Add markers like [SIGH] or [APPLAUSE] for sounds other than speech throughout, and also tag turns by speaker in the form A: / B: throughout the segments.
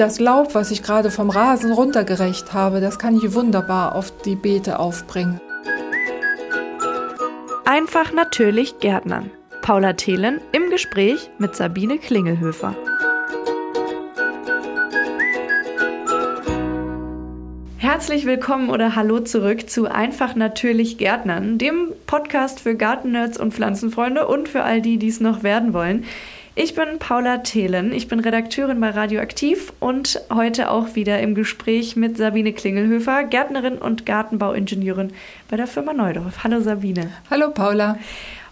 A: das Laub, was ich gerade vom Rasen runtergerecht habe, das kann ich wunderbar auf die Beete aufbringen.
B: Einfach natürlich Gärtnern. Paula Thelen im Gespräch mit Sabine Klingelhöfer. Herzlich willkommen oder hallo zurück zu Einfach natürlich Gärtnern, dem Podcast für Gartennerds und Pflanzenfreunde und für all die, die es noch werden wollen. Ich bin Paula Thelen, ich bin Redakteurin bei Radioaktiv und heute auch wieder im Gespräch mit Sabine Klingelhöfer, Gärtnerin und Gartenbauingenieurin bei der Firma Neudorf. Hallo Sabine.
A: Hallo Paula.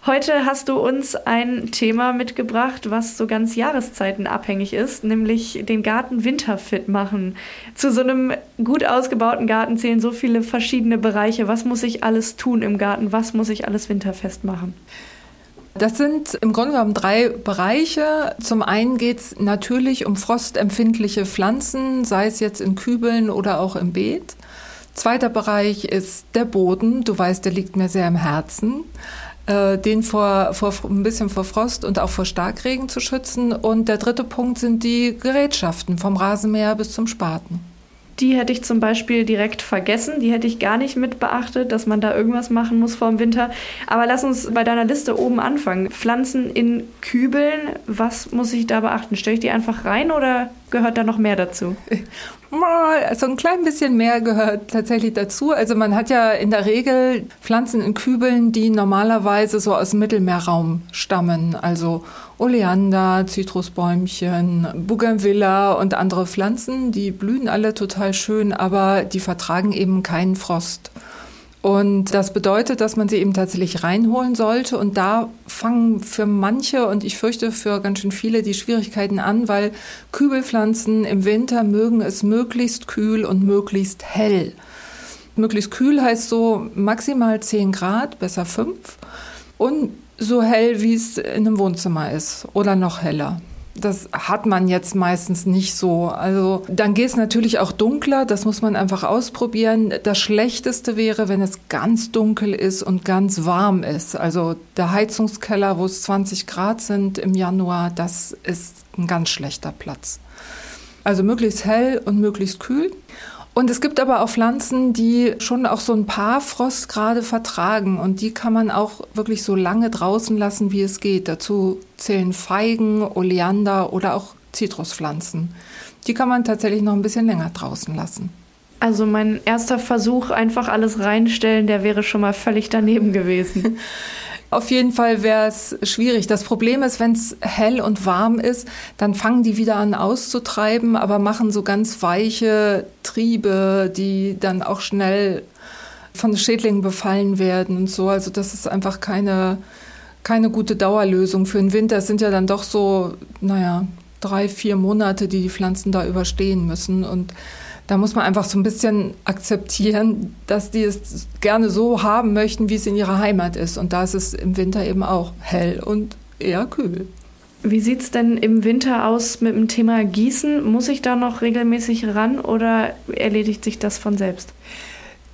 B: Heute hast du uns ein Thema mitgebracht, was so ganz Jahreszeiten abhängig ist, nämlich den Garten winterfit machen. Zu so einem gut ausgebauten Garten zählen so viele verschiedene Bereiche. Was muss ich alles tun im Garten? Was muss ich alles winterfest machen?
A: Das sind im Grunde genommen drei Bereiche. Zum einen geht es natürlich um frostempfindliche Pflanzen, sei es jetzt in Kübeln oder auch im Beet. Zweiter Bereich ist der Boden. Du weißt, der liegt mir sehr im Herzen. Äh, den vor, vor ein bisschen vor Frost und auch vor Starkregen zu schützen. Und der dritte Punkt sind die Gerätschaften vom Rasenmäher bis zum Spaten.
B: Die hätte ich zum Beispiel direkt vergessen. Die hätte ich gar nicht mit beachtet, dass man da irgendwas machen muss vor dem Winter. Aber lass uns bei deiner Liste oben anfangen. Pflanzen in Kübeln, was muss ich da beachten? Stelle ich die einfach rein oder gehört da noch mehr dazu? [LAUGHS]
A: So ein klein bisschen mehr gehört tatsächlich dazu. Also man hat ja in der Regel Pflanzen in Kübeln, die normalerweise so aus dem Mittelmeerraum stammen. Also Oleander, Zitrusbäumchen, Bougainvillea und andere Pflanzen, die blühen alle total schön, aber die vertragen eben keinen Frost. Und das bedeutet, dass man sie eben tatsächlich reinholen sollte. Und da fangen für manche und ich fürchte für ganz schön viele die Schwierigkeiten an, weil Kübelpflanzen im Winter mögen es möglichst kühl und möglichst hell. Möglichst kühl heißt so maximal 10 Grad, besser 5. Und so hell, wie es in einem Wohnzimmer ist oder noch heller. Das hat man jetzt meistens nicht so. Also dann geht es natürlich auch dunkler, das muss man einfach ausprobieren. Das Schlechteste wäre, wenn es ganz dunkel ist und ganz warm ist. Also der Heizungskeller, wo es 20 Grad sind im Januar, das ist ein ganz schlechter Platz. Also möglichst hell und möglichst kühl. Und es gibt aber auch Pflanzen, die schon auch so ein paar Frostgrade vertragen und die kann man auch wirklich so lange draußen lassen, wie es geht. Dazu zählen Feigen, Oleander oder auch Zitruspflanzen. Die kann man tatsächlich noch ein bisschen länger draußen lassen.
B: Also mein erster Versuch, einfach alles reinstellen, der wäre schon mal völlig daneben gewesen. [LAUGHS]
A: Auf jeden Fall wäre es schwierig. Das Problem ist, wenn es hell und warm ist, dann fangen die wieder an auszutreiben, aber machen so ganz weiche Triebe, die dann auch schnell von Schädlingen befallen werden und so. Also das ist einfach keine, keine gute Dauerlösung für den Winter. Es sind ja dann doch so, naja, drei, vier Monate, die die Pflanzen da überstehen müssen. Und da muss man einfach so ein bisschen akzeptieren, dass die es gerne so haben möchten, wie es in ihrer Heimat ist. Und da ist es im Winter eben auch hell und eher kühl.
B: Wie sieht es denn im Winter aus mit dem Thema Gießen? Muss ich da noch regelmäßig ran oder erledigt sich das von selbst?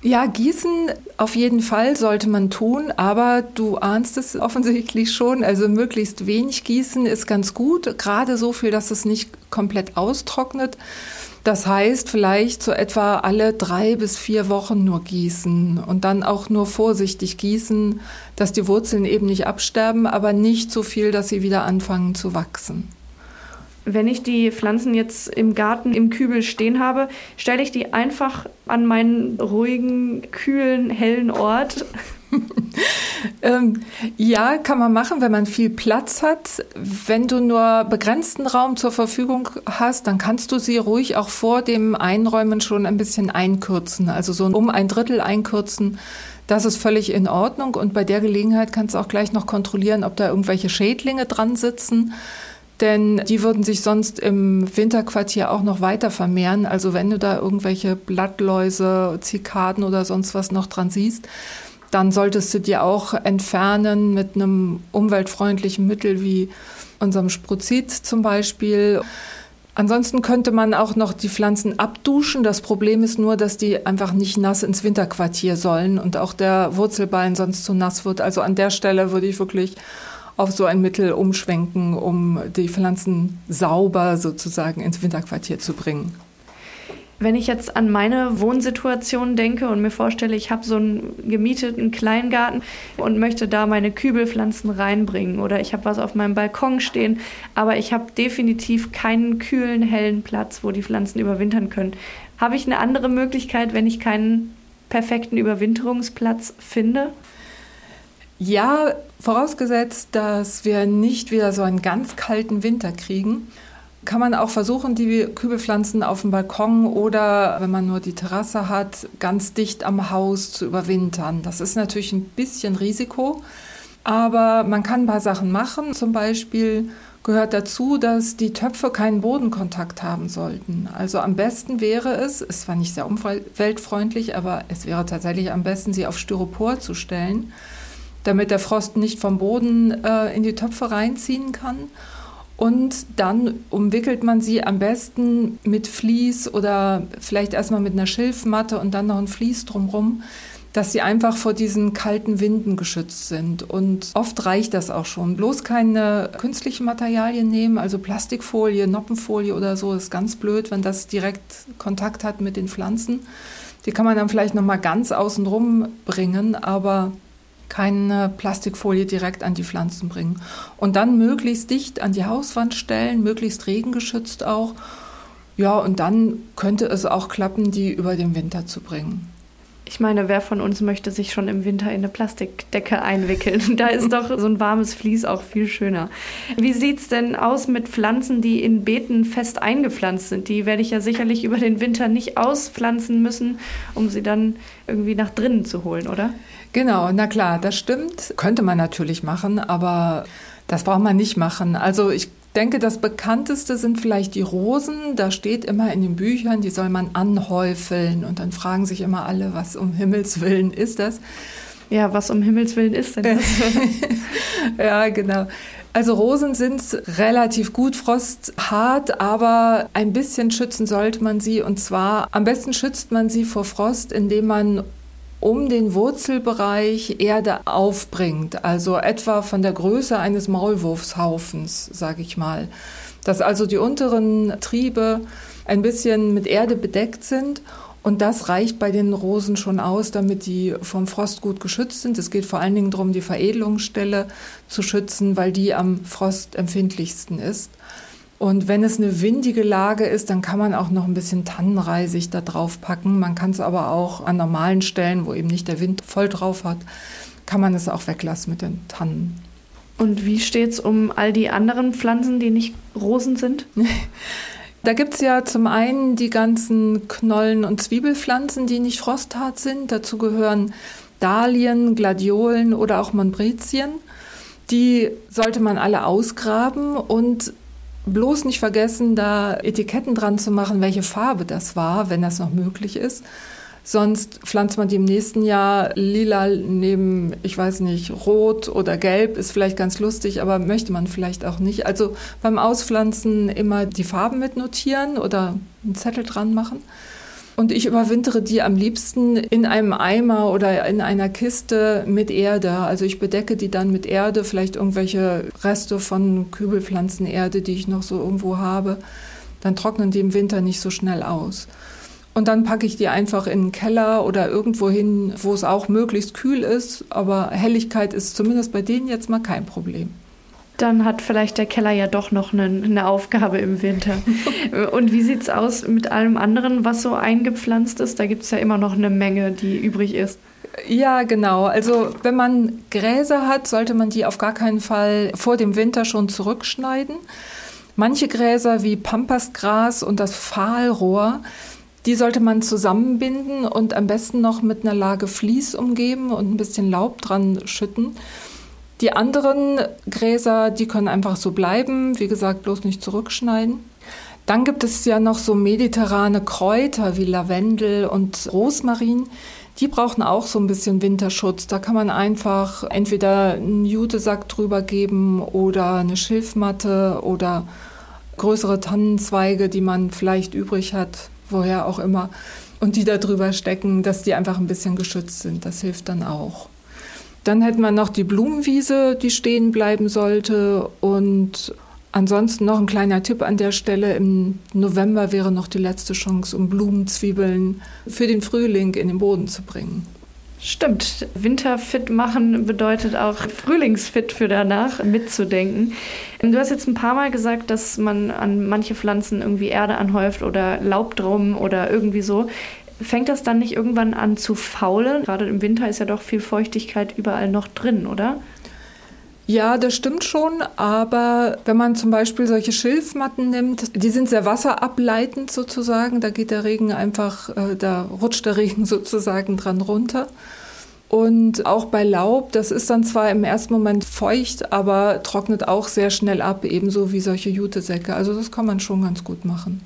A: Ja, gießen auf jeden Fall sollte man tun, aber du ahnst es offensichtlich schon. Also möglichst wenig gießen ist ganz gut, gerade so viel, dass es nicht komplett austrocknet. Das heißt, vielleicht so etwa alle drei bis vier Wochen nur gießen und dann auch nur vorsichtig gießen, dass die Wurzeln eben nicht absterben, aber nicht so viel, dass sie wieder anfangen zu wachsen.
B: Wenn ich die Pflanzen jetzt im Garten im Kübel stehen habe, stelle ich die einfach an meinen ruhigen, kühlen, hellen Ort
A: ähm, ja, kann man machen, wenn man viel Platz hat. Wenn du nur begrenzten Raum zur Verfügung hast, dann kannst du sie ruhig auch vor dem Einräumen schon ein bisschen einkürzen. Also so um ein Drittel einkürzen. Das ist völlig in Ordnung. Und bei der Gelegenheit kannst du auch gleich noch kontrollieren, ob da irgendwelche Schädlinge dran sitzen denn die würden sich sonst im Winterquartier auch noch weiter vermehren. Also wenn du da irgendwelche Blattläuse, Zikaden oder sonst was noch dran siehst, dann solltest du die auch entfernen mit einem umweltfreundlichen Mittel wie unserem Spruzid zum Beispiel. Ansonsten könnte man auch noch die Pflanzen abduschen. Das Problem ist nur, dass die einfach nicht nass ins Winterquartier sollen und auch der Wurzelballen sonst zu nass wird. Also an der Stelle würde ich wirklich auf so ein Mittel umschwenken, um die Pflanzen sauber sozusagen ins Winterquartier zu bringen.
B: Wenn ich jetzt an meine Wohnsituation denke und mir vorstelle, ich habe so einen gemieteten Kleingarten und möchte da meine Kübelpflanzen reinbringen oder ich habe was auf meinem Balkon stehen, aber ich habe definitiv keinen kühlen, hellen Platz, wo die Pflanzen überwintern können. Habe ich eine andere Möglichkeit, wenn ich keinen perfekten Überwinterungsplatz finde?
A: Ja, vorausgesetzt, dass wir nicht wieder so einen ganz kalten Winter kriegen kann man auch versuchen, die Kübelpflanzen auf dem Balkon oder wenn man nur die Terrasse hat, ganz dicht am Haus zu überwintern. Das ist natürlich ein bisschen Risiko, aber man kann ein paar Sachen machen. Zum Beispiel gehört dazu, dass die Töpfe keinen Bodenkontakt haben sollten. Also am besten wäre es, es war nicht sehr umweltfreundlich, aber es wäre tatsächlich am besten, sie auf Styropor zu stellen, damit der Frost nicht vom Boden äh, in die Töpfe reinziehen kann. Und dann umwickelt man sie am besten mit Vlies oder vielleicht erstmal mit einer Schilfmatte und dann noch ein Vlies drumherum, dass sie einfach vor diesen kalten Winden geschützt sind. Und oft reicht das auch schon. Bloß keine künstlichen Materialien nehmen, also Plastikfolie, Noppenfolie oder so, ist ganz blöd, wenn das direkt Kontakt hat mit den Pflanzen. Die kann man dann vielleicht noch mal ganz außen rum bringen, aber keine Plastikfolie direkt an die Pflanzen bringen. Und dann möglichst dicht an die Hauswand stellen, möglichst regengeschützt auch. Ja, und dann könnte es auch klappen, die über den Winter zu bringen.
B: Ich meine, wer von uns möchte sich schon im Winter in eine Plastikdecke einwickeln? Da ist doch so ein warmes Vlies auch viel schöner. Wie sieht es denn aus mit Pflanzen, die in Beeten fest eingepflanzt sind? Die werde ich ja sicherlich über den Winter nicht auspflanzen müssen, um sie dann irgendwie nach drinnen zu holen, oder?
A: Genau, na klar, das stimmt. Könnte man natürlich machen, aber das braucht man nicht machen. Also ich denke, das bekannteste sind vielleicht die Rosen. Da steht immer in den Büchern, die soll man anhäufeln. Und dann fragen sich immer alle, was um Himmels Willen ist das?
B: Ja, was um Himmels Willen ist denn das? [LAUGHS]
A: ja, genau. Also Rosen sind relativ gut frosthart, aber ein bisschen schützen sollte man sie. Und zwar am besten schützt man sie vor Frost, indem man um den Wurzelbereich Erde aufbringt, also etwa von der Größe eines Maulwurfshaufens, sage ich mal. Dass also die unteren Triebe ein bisschen mit Erde bedeckt sind und das reicht bei den Rosen schon aus, damit die vom Frost gut geschützt sind. Es geht vor allen Dingen darum, die Veredelungsstelle zu schützen, weil die am Frost empfindlichsten ist. Und wenn es eine windige Lage ist, dann kann man auch noch ein bisschen Tannenreisig da drauf packen. Man kann es aber auch an normalen Stellen, wo eben nicht der Wind voll drauf hat, kann man es auch weglassen mit den Tannen.
B: Und wie steht es um all die anderen Pflanzen, die nicht Rosen sind? [LAUGHS]
A: Da gibt es ja zum einen die ganzen Knollen- und Zwiebelpflanzen, die nicht frosthart sind. Dazu gehören Dahlien, Gladiolen oder auch Montbrezien. Die sollte man alle ausgraben und bloß nicht vergessen, da Etiketten dran zu machen, welche Farbe das war, wenn das noch möglich ist. Sonst pflanzt man die im nächsten Jahr lila neben, ich weiß nicht, rot oder gelb, ist vielleicht ganz lustig, aber möchte man vielleicht auch nicht. Also beim Auspflanzen immer die Farben mitnotieren oder einen Zettel dran machen. Und ich überwintere die am liebsten in einem Eimer oder in einer Kiste mit Erde. Also ich bedecke die dann mit Erde, vielleicht irgendwelche Reste von Kübelpflanzenerde, die ich noch so irgendwo habe. Dann trocknen die im Winter nicht so schnell aus. Und dann packe ich die einfach in den Keller oder irgendwo hin, wo es auch möglichst kühl ist. Aber Helligkeit ist zumindest bei denen jetzt mal kein Problem
B: dann hat vielleicht der Keller ja doch noch eine, eine Aufgabe im Winter. [LAUGHS] Und wie sieht es aus mit allem anderen, was so eingepflanzt ist? Da gibt es ja immer noch eine Menge, die übrig ist.
A: Ja, genau. Also wenn man Gräser hat, sollte man die auf gar keinen Fall vor dem Winter schon zurückschneiden. Manche Gräser wie Pampasgras und das Pfahlrohr, die sollte man zusammenbinden und am besten noch mit einer Lage Vlies umgeben und ein bisschen Laub dran schütten. Die anderen Gräser, die können einfach so bleiben, wie gesagt, bloß nicht zurückschneiden. Dann gibt es ja noch so mediterrane Kräuter wie Lavendel und Rosmarin. Die brauchen auch so ein bisschen Winterschutz. Da kann man einfach entweder einen Jutesack drüber geben oder eine Schilfmatte oder größere Tannenzweige, die man vielleicht übrig hat, woher auch immer, und die da drüber stecken, dass die einfach ein bisschen geschützt sind. Das hilft dann auch. Dann hätten wir noch die Blumenwiese, die stehen bleiben sollte. Und ansonsten noch ein kleiner Tipp an der Stelle. Im November wäre noch die letzte Chance, um Blumenzwiebeln für den Frühling in den Boden zu bringen.
B: Stimmt. Winterfit machen bedeutet auch Frühlingsfit für danach mitzudenken. Du hast jetzt ein paar Mal gesagt, dass man an manche Pflanzen irgendwie Erde anhäuft oder Laub drum oder irgendwie so. Fängt das dann nicht irgendwann an zu faulen? Gerade im Winter ist ja doch viel Feuchtigkeit überall noch drin, oder?
A: Ja, das stimmt schon, aber wenn man zum Beispiel solche Schilfmatten nimmt, die sind sehr wasserableitend sozusagen, da geht der Regen einfach, äh, da rutscht der Regen [LAUGHS] sozusagen dran runter. Und auch bei Laub, das ist dann zwar im ersten Moment feucht, aber trocknet auch sehr schnell ab, ebenso wie solche Jutesäcke. Also das kann man schon ganz gut machen.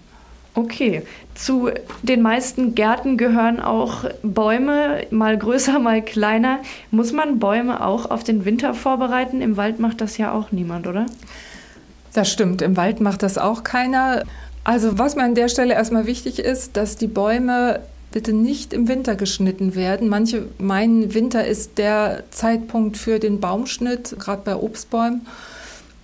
B: Okay, zu den meisten Gärten gehören auch Bäume, mal größer, mal kleiner. Muss man Bäume auch auf den Winter vorbereiten? Im Wald macht das ja auch niemand, oder?
A: Das stimmt, im Wald macht das auch keiner. Also was mir an der Stelle erstmal wichtig ist, dass die Bäume bitte nicht im Winter geschnitten werden. Manche meinen, Winter ist der Zeitpunkt für den Baumschnitt, gerade bei Obstbäumen.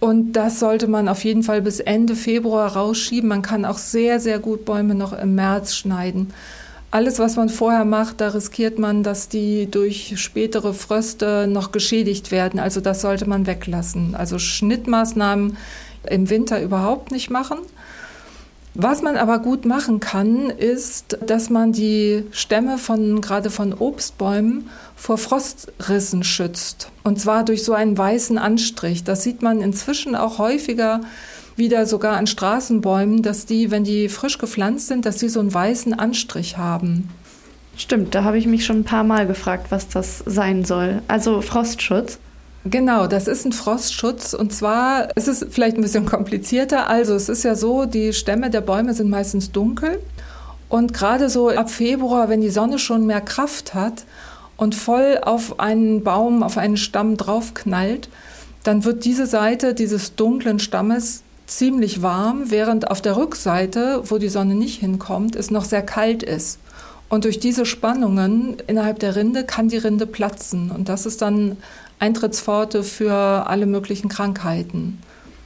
A: Und das sollte man auf jeden Fall bis Ende Februar rausschieben. Man kann auch sehr, sehr gut Bäume noch im März schneiden. Alles, was man vorher macht, da riskiert man, dass die durch spätere Fröste noch geschädigt werden. Also das sollte man weglassen. Also Schnittmaßnahmen im Winter überhaupt nicht machen. Was man aber gut machen kann, ist, dass man die Stämme von gerade von Obstbäumen vor Frostrissen schützt. Und zwar durch so einen weißen Anstrich. Das sieht man inzwischen auch häufiger wieder sogar an Straßenbäumen, dass die, wenn die frisch gepflanzt sind, dass die so einen weißen Anstrich haben.
B: Stimmt, da habe ich mich schon ein paar Mal gefragt, was das sein soll. Also Frostschutz.
A: Genau, das ist ein Frostschutz und zwar ist es vielleicht ein bisschen komplizierter. Also es ist ja so, die Stämme der Bäume sind meistens dunkel und gerade so ab Februar, wenn die Sonne schon mehr Kraft hat und voll auf einen Baum, auf einen Stamm draufknallt, dann wird diese Seite dieses dunklen Stammes ziemlich warm, während auf der Rückseite, wo die Sonne nicht hinkommt, es noch sehr kalt ist. Und durch diese Spannungen innerhalb der Rinde kann die Rinde platzen. Und das ist dann Eintrittspforte für alle möglichen Krankheiten.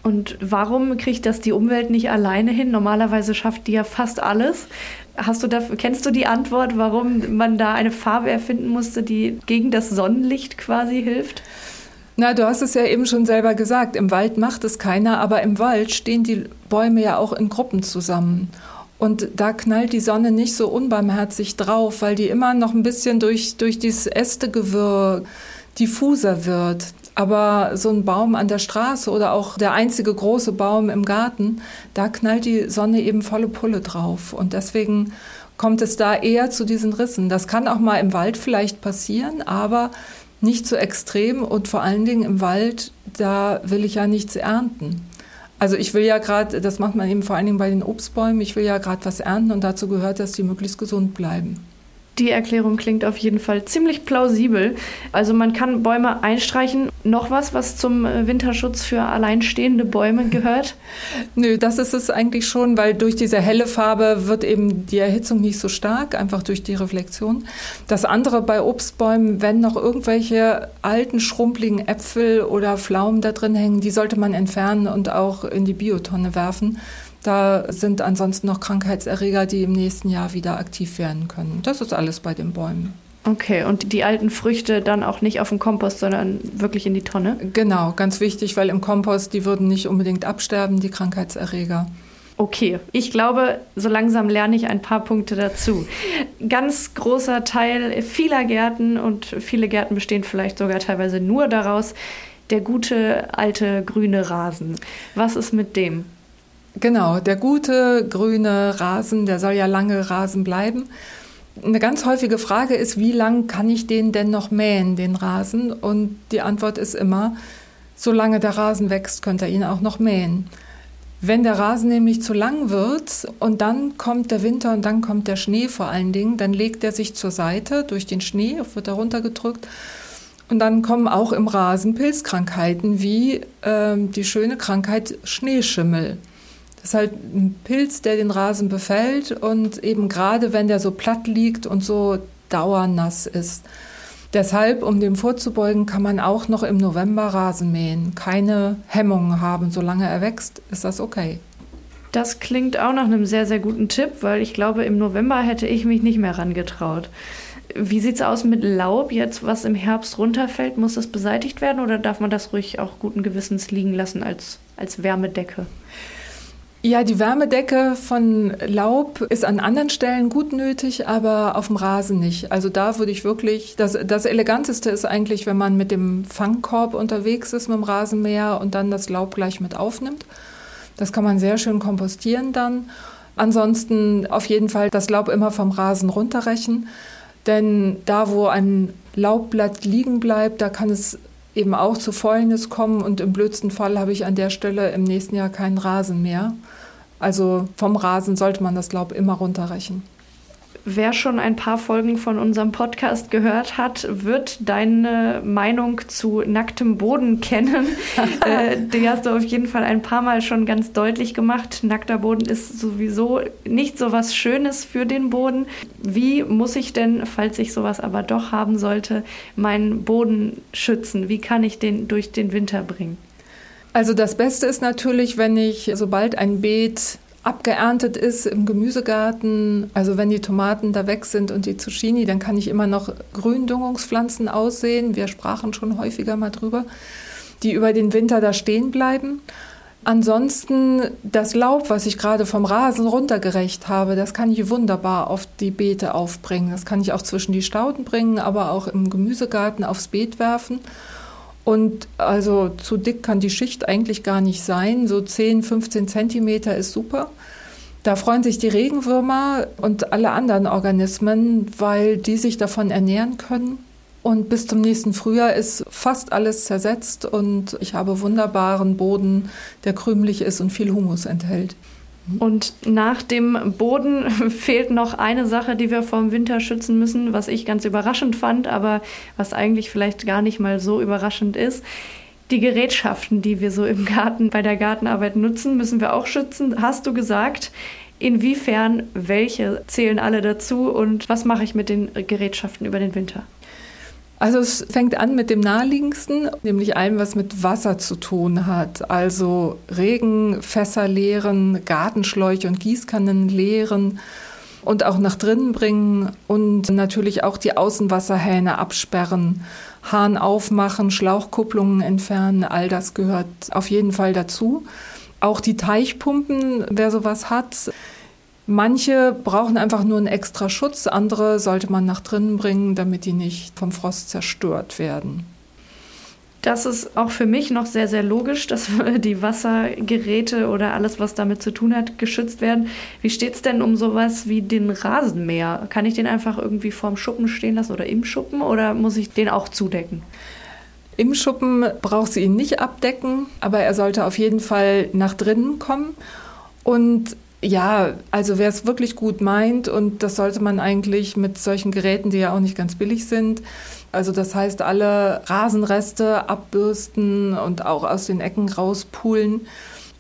B: Und warum kriegt das die Umwelt nicht alleine hin? Normalerweise schafft die ja fast alles. Hast du dafür, kennst du die Antwort, warum man da eine Farbe erfinden musste, die gegen das Sonnenlicht quasi hilft?
A: Na, du hast es ja eben schon selber gesagt. Im Wald macht es keiner, aber im Wald stehen die Bäume ja auch in Gruppen zusammen. Und da knallt die Sonne nicht so unbarmherzig drauf, weil die immer noch ein bisschen durch, durch dieses Ästegewirr diffuser wird. Aber so ein Baum an der Straße oder auch der einzige große Baum im Garten, da knallt die Sonne eben volle Pulle drauf. Und deswegen kommt es da eher zu diesen Rissen. Das kann auch mal im Wald vielleicht passieren, aber nicht so extrem. Und vor allen Dingen im Wald, da will ich ja nichts ernten. Also ich will ja gerade, das macht man eben vor allen Dingen bei den Obstbäumen, ich will ja gerade was ernten und dazu gehört, dass die möglichst gesund bleiben.
B: Die Erklärung klingt auf jeden Fall ziemlich plausibel. Also man kann Bäume einstreichen. Noch was, was zum äh, Winterschutz für alleinstehende Bäume [LAUGHS] gehört?
A: Nö, das ist es eigentlich schon, weil durch diese helle Farbe wird eben die Erhitzung nicht so stark, einfach durch die Reflexion. Das andere bei Obstbäumen, wenn noch irgendwelche alten, schrumpeligen Äpfel oder Pflaumen da drin hängen, die sollte man entfernen und auch in die Biotonne werfen da sind ansonsten noch Krankheitserreger, die im nächsten Jahr wieder aktiv werden können. Das ist alles bei den Bäumen.
B: Okay, und die alten Früchte dann auch nicht auf den Kompost, sondern wirklich in die Tonne?
A: Genau, ganz wichtig, weil im Kompost, die würden nicht unbedingt absterben, die Krankheitserreger.
B: Okay, ich glaube, so langsam lerne ich ein paar Punkte dazu. Ganz großer Teil vieler Gärten und viele Gärten bestehen vielleicht sogar teilweise nur daraus, der gute alte grüne Rasen. Was ist mit dem?
A: Genau, der gute grüne Rasen, der soll ja lange Rasen bleiben. Eine ganz häufige Frage ist, wie lang kann ich den denn noch mähen, den Rasen? Und die Antwort ist immer, solange der Rasen wächst, könnt ihr ihn auch noch mähen. Wenn der Rasen nämlich zu lang wird und dann kommt der Winter und dann kommt der Schnee vor allen Dingen, dann legt er sich zur Seite durch den Schnee, wird er runtergedrückt. Und dann kommen auch im Rasen Pilzkrankheiten wie äh, die schöne Krankheit Schneeschimmel. Das ist halt ein Pilz, der den Rasen befällt und eben gerade wenn der so platt liegt und so dauernass ist. Deshalb, um dem vorzubeugen, kann man auch noch im November Rasen mähen. Keine Hemmungen haben. Solange er wächst, ist das okay.
B: Das klingt auch nach einem sehr, sehr guten Tipp, weil ich glaube, im November hätte ich mich nicht mehr rangetraut. Wie sieht es aus mit Laub jetzt, was im Herbst runterfällt? Muss das beseitigt werden oder darf man das ruhig auch guten Gewissens liegen lassen als, als Wärmedecke?
A: Ja, die Wärmedecke von Laub ist an anderen Stellen gut nötig, aber auf dem Rasen nicht. Also da würde ich wirklich, das, das Eleganteste ist eigentlich, wenn man mit dem Fangkorb unterwegs ist mit dem Rasenmäher und dann das Laub gleich mit aufnimmt. Das kann man sehr schön kompostieren dann. Ansonsten auf jeden Fall das Laub immer vom Rasen runterrechen. Denn da, wo ein Laubblatt liegen bleibt, da kann es eben auch zu Fäulnis kommen und im blödsten Fall habe ich an der Stelle im nächsten Jahr keinen Rasen mehr. Also vom Rasen sollte man das Laub immer runterrechen.
B: Wer schon ein paar Folgen von unserem Podcast gehört hat, wird deine Meinung zu nacktem Boden [LAUGHS] kennen. [LAUGHS] äh, die hast du auf jeden Fall ein paar Mal schon ganz deutlich gemacht. Nackter Boden ist sowieso nicht so was Schönes für den Boden. Wie muss ich denn, falls ich sowas aber doch haben sollte, meinen Boden schützen? Wie kann ich den durch den Winter bringen?
A: Also das Beste ist natürlich, wenn ich, sobald ein Beet abgeerntet ist im Gemüsegarten, also wenn die Tomaten da weg sind und die Zucchini, dann kann ich immer noch Gründüngungspflanzen aussehen. Wir sprachen schon häufiger mal drüber, die über den Winter da stehen bleiben. Ansonsten das Laub, was ich gerade vom Rasen runtergerecht habe, das kann ich wunderbar auf die Beete aufbringen. Das kann ich auch zwischen die Stauden bringen, aber auch im Gemüsegarten aufs Beet werfen. Und also zu dick kann die Schicht eigentlich gar nicht sein. So 10, 15 Zentimeter ist super. Da freuen sich die Regenwürmer und alle anderen Organismen, weil die sich davon ernähren können. Und bis zum nächsten Frühjahr ist fast alles zersetzt und ich habe wunderbaren Boden, der krümelig ist und viel Humus enthält.
B: Und nach dem Boden [LAUGHS] fehlt noch eine Sache, die wir vor dem Winter schützen müssen, was ich ganz überraschend fand, aber was eigentlich vielleicht gar nicht mal so überraschend ist. Die Gerätschaften, die wir so im Garten bei der Gartenarbeit nutzen, müssen wir auch schützen. Hast du gesagt, inwiefern welche zählen alle dazu und was mache ich mit den Gerätschaften über den Winter?
A: Also es fängt an mit dem naheliegendsten, nämlich allem, was mit Wasser zu tun hat. Also Regenfässer leeren, Gartenschläuche und Gießkannen leeren und auch nach drinnen bringen und natürlich auch die Außenwasserhähne absperren, Hahn aufmachen, Schlauchkupplungen entfernen, all das gehört auf jeden Fall dazu. Auch die Teichpumpen, wer sowas hat, Manche brauchen einfach nur einen extra Schutz, andere sollte man nach drinnen bringen, damit die nicht vom Frost zerstört werden.
B: Das ist auch für mich noch sehr, sehr logisch, dass [LAUGHS] die Wassergeräte oder alles, was damit zu tun hat, geschützt werden. Wie steht es denn um sowas wie den Rasenmäher? Kann ich den einfach irgendwie vorm Schuppen stehen lassen oder im Schuppen oder muss ich den auch zudecken?
A: Im Schuppen braucht sie ihn nicht abdecken, aber er sollte auf jeden Fall nach drinnen kommen. Und ja, also wer es wirklich gut meint, und das sollte man eigentlich mit solchen Geräten, die ja auch nicht ganz billig sind, also das heißt alle Rasenreste abbürsten und auch aus den Ecken rauspulen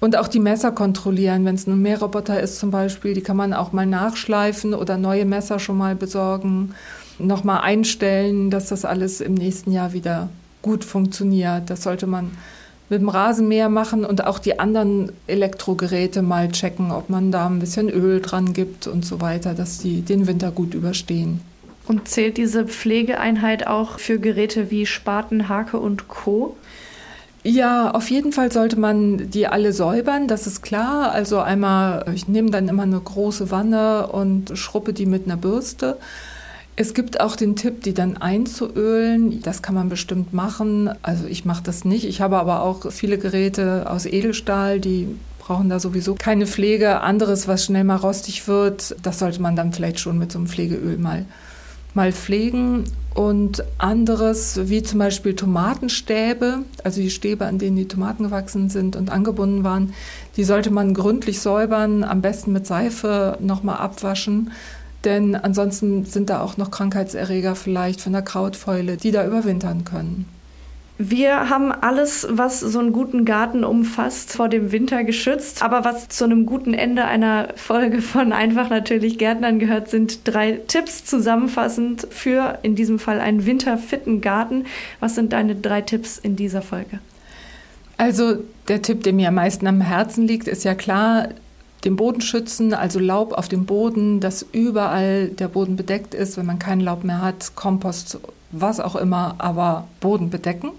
A: und auch die Messer kontrollieren. Wenn es ein Mähroboter ist zum Beispiel, die kann man auch mal nachschleifen oder neue Messer schon mal besorgen, nochmal einstellen, dass das alles im nächsten Jahr wieder gut funktioniert. Das sollte man mit dem Rasenmäher machen und auch die anderen Elektrogeräte mal checken, ob man da ein bisschen Öl dran gibt und so weiter, dass die den Winter gut überstehen.
B: Und zählt diese Pflegeeinheit auch für Geräte wie Spaten, Hake und Co?
A: Ja, auf jeden Fall sollte man die alle säubern, das ist klar. Also einmal, ich nehme dann immer eine große Wanne und schruppe die mit einer Bürste. Es gibt auch den Tipp, die dann einzuölen. Das kann man bestimmt machen. Also ich mache das nicht. Ich habe aber auch viele Geräte aus Edelstahl, die brauchen da sowieso keine Pflege. Anderes, was schnell mal rostig wird, das sollte man dann vielleicht schon mit so einem Pflegeöl mal, mal pflegen. Und anderes, wie zum Beispiel Tomatenstäbe, also die Stäbe, an denen die Tomaten gewachsen sind und angebunden waren, die sollte man gründlich säubern, am besten mit Seife nochmal abwaschen denn ansonsten sind da auch noch Krankheitserreger vielleicht von der Krautfäule, die da überwintern können.
B: Wir haben alles, was so einen guten Garten umfasst, vor dem Winter geschützt. Aber was zu einem guten Ende einer Folge von Einfach natürlich Gärtnern gehört, sind drei Tipps zusammenfassend für in diesem Fall einen winterfitten Garten. Was sind deine drei Tipps in dieser Folge?
A: Also der Tipp, der mir am meisten am Herzen liegt, ist ja klar, den Boden schützen, also Laub auf dem Boden, dass überall der Boden bedeckt ist, wenn man kein Laub mehr hat, Kompost was auch immer, aber Boden bedecken.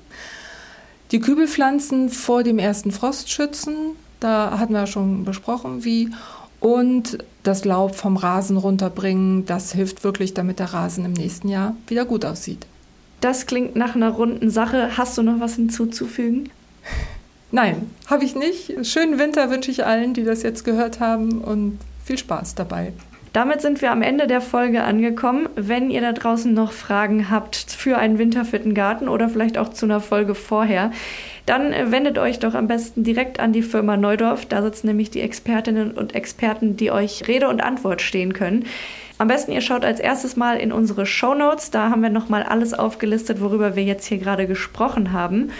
A: Die Kübelpflanzen vor dem ersten Frost schützen, da hatten wir schon besprochen, wie. Und das Laub vom Rasen runterbringen, das hilft wirklich, damit der Rasen im nächsten Jahr wieder gut aussieht.
B: Das klingt nach einer runden Sache. Hast du noch was hinzuzufügen? [LAUGHS]
A: Nein, habe ich nicht. Schönen Winter wünsche ich allen, die das jetzt gehört haben und viel Spaß dabei.
B: Damit sind wir am Ende der Folge angekommen. Wenn ihr da draußen noch Fragen habt für einen winterfitten Garten oder vielleicht auch zu einer Folge vorher, dann wendet euch doch am besten direkt an die Firma Neudorf. Da sitzen nämlich die Expertinnen und Experten, die euch Rede und Antwort stehen können. Am besten ihr schaut als erstes mal in unsere Show Notes. Da haben wir nochmal alles aufgelistet, worüber wir jetzt hier gerade gesprochen haben.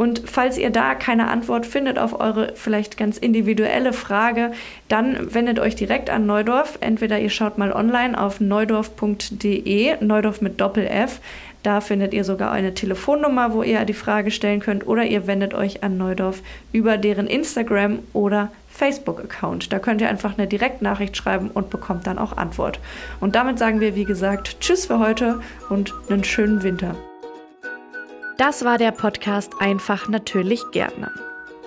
B: Und falls ihr da keine Antwort findet auf eure vielleicht ganz individuelle Frage, dann wendet euch direkt an Neudorf. Entweder ihr schaut mal online auf neudorf.de, Neudorf mit Doppel-F. Da findet ihr sogar eine Telefonnummer, wo ihr die Frage stellen könnt, oder ihr wendet euch an Neudorf über deren Instagram oder Facebook-Account. Da könnt ihr einfach eine Direktnachricht schreiben und bekommt dann auch Antwort. Und damit sagen wir, wie gesagt, Tschüss für heute und einen schönen Winter. Das war der Podcast Einfach natürlich Gärtnern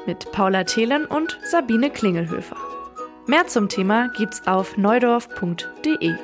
B: mit Paula Thelen und Sabine Klingelhöfer. Mehr zum Thema gibt's auf neudorf.de.